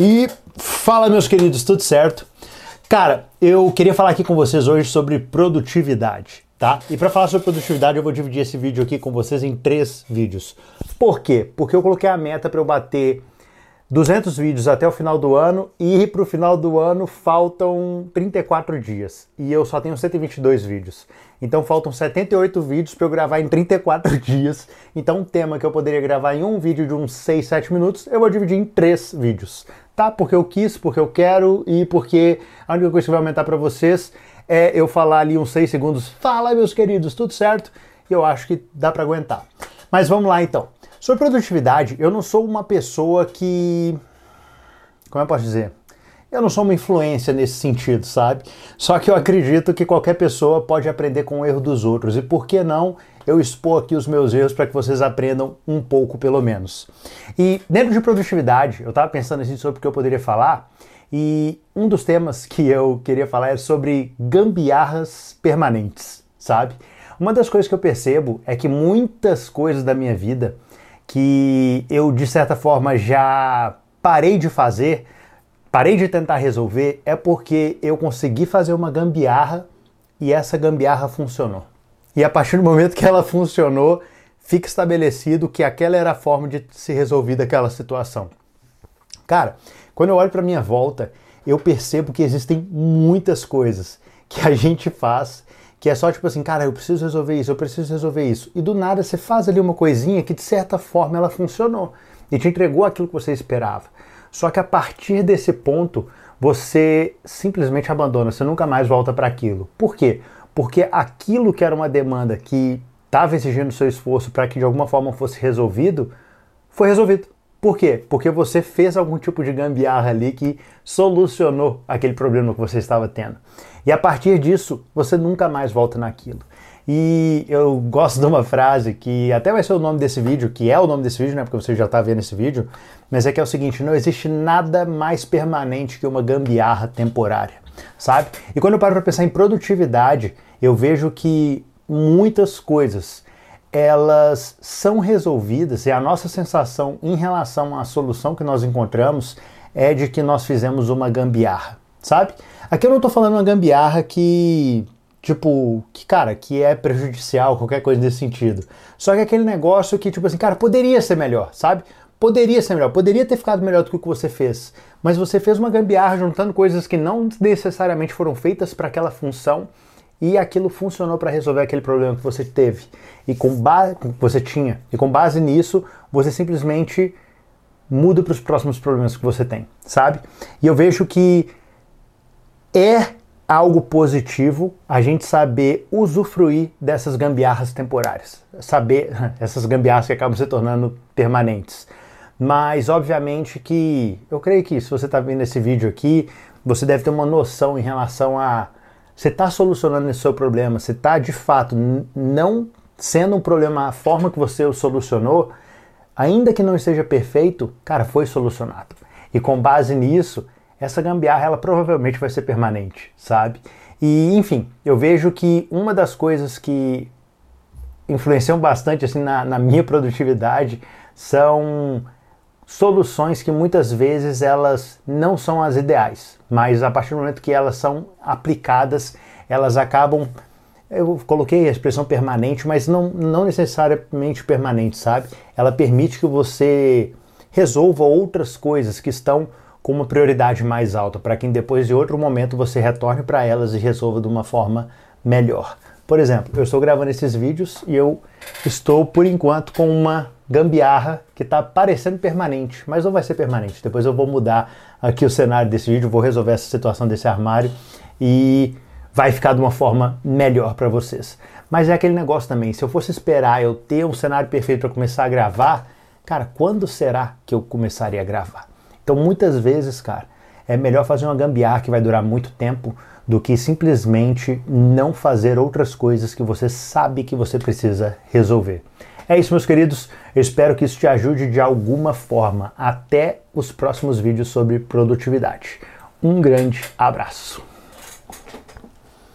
E fala, meus queridos, tudo certo? Cara, eu queria falar aqui com vocês hoje sobre produtividade, tá? E para falar sobre produtividade, eu vou dividir esse vídeo aqui com vocês em três vídeos. Por quê? Porque eu coloquei a meta para eu bater 200 vídeos até o final do ano e para o final do ano faltam 34 dias e eu só tenho 122 vídeos. Então faltam 78 vídeos para eu gravar em 34 dias. Então um tema que eu poderia gravar em um vídeo de uns 6, 7 minutos, eu vou dividir em três vídeos, tá? Porque eu quis, porque eu quero e porque a única coisa que vai aumentar para vocês é eu falar ali uns 6 segundos. Fala, meus queridos, tudo certo? E eu acho que dá para aguentar. Mas vamos lá então. Sobre produtividade, eu não sou uma pessoa que. Como eu posso dizer? Eu não sou uma influência nesse sentido, sabe? Só que eu acredito que qualquer pessoa pode aprender com o erro dos outros. E por que não eu expor aqui os meus erros para que vocês aprendam um pouco, pelo menos? E dentro de produtividade, eu estava pensando assim sobre o que eu poderia falar. E um dos temas que eu queria falar é sobre gambiarras permanentes, sabe? Uma das coisas que eu percebo é que muitas coisas da minha vida que eu de certa forma já parei de fazer, parei de tentar resolver, é porque eu consegui fazer uma gambiarra e essa gambiarra funcionou. E a partir do momento que ela funcionou, fica estabelecido que aquela era a forma de se resolver aquela situação. Cara, quando eu olho para minha volta, eu percebo que existem muitas coisas que a gente faz que é só tipo assim, cara, eu preciso resolver isso, eu preciso resolver isso. E do nada você faz ali uma coisinha que de certa forma ela funcionou e te entregou aquilo que você esperava. Só que a partir desse ponto, você simplesmente abandona, você nunca mais volta para aquilo. Por quê? Porque aquilo que era uma demanda que estava exigindo seu esforço para que de alguma forma fosse resolvido, foi resolvido. Por quê? Porque você fez algum tipo de gambiarra ali que solucionou aquele problema que você estava tendo. E a partir disso, você nunca mais volta naquilo. E eu gosto de uma frase que até vai ser o nome desse vídeo, que é o nome desse vídeo, né? Porque você já está vendo esse vídeo, mas é que é o seguinte: não existe nada mais permanente que uma gambiarra temporária, sabe? E quando eu paro para pensar em produtividade, eu vejo que muitas coisas elas são resolvidas e a nossa sensação em relação à solução que nós encontramos é de que nós fizemos uma gambiarra, sabe? Aqui eu não estou falando uma gambiarra que, tipo, que, cara, que é prejudicial, qualquer coisa nesse sentido. Só que aquele negócio que, tipo assim, cara, poderia ser melhor, sabe? Poderia ser melhor, poderia ter ficado melhor do que o que você fez. Mas você fez uma gambiarra juntando coisas que não necessariamente foram feitas para aquela função e aquilo funcionou para resolver aquele problema que você teve e com base você tinha e com base nisso você simplesmente muda para os próximos problemas que você tem, sabe? E eu vejo que é algo positivo a gente saber usufruir dessas gambiarras temporárias, saber essas gambiarras que acabam se tornando permanentes. Mas obviamente que eu creio que se você está vendo esse vídeo aqui, você deve ter uma noção em relação a você está solucionando esse seu problema, você está de fato não sendo um problema a forma que você o solucionou, ainda que não esteja perfeito, cara, foi solucionado. E com base nisso, essa gambiarra ela provavelmente vai ser permanente, sabe? E enfim, eu vejo que uma das coisas que influenciam bastante assim na, na minha produtividade são soluções que muitas vezes elas não são as ideais, mas a partir do momento que elas são aplicadas, elas acabam eu coloquei a expressão permanente, mas não, não necessariamente permanente, sabe? Ela permite que você resolva outras coisas que estão com uma prioridade mais alta, para que depois de outro momento você retorne para elas e resolva de uma forma melhor. Por exemplo, eu estou gravando esses vídeos e eu estou, por enquanto, com uma gambiarra que está parecendo permanente, mas não vai ser permanente. Depois eu vou mudar aqui o cenário desse vídeo, vou resolver essa situação desse armário e vai ficar de uma forma melhor para vocês. Mas é aquele negócio também, se eu fosse esperar eu ter um cenário perfeito para começar a gravar, cara, quando será que eu começaria a gravar? Então muitas vezes, cara, é melhor fazer uma gambiarra que vai durar muito tempo do que simplesmente não fazer outras coisas que você sabe que você precisa resolver. É isso, meus queridos. Eu espero que isso te ajude de alguma forma. Até os próximos vídeos sobre produtividade. Um grande abraço.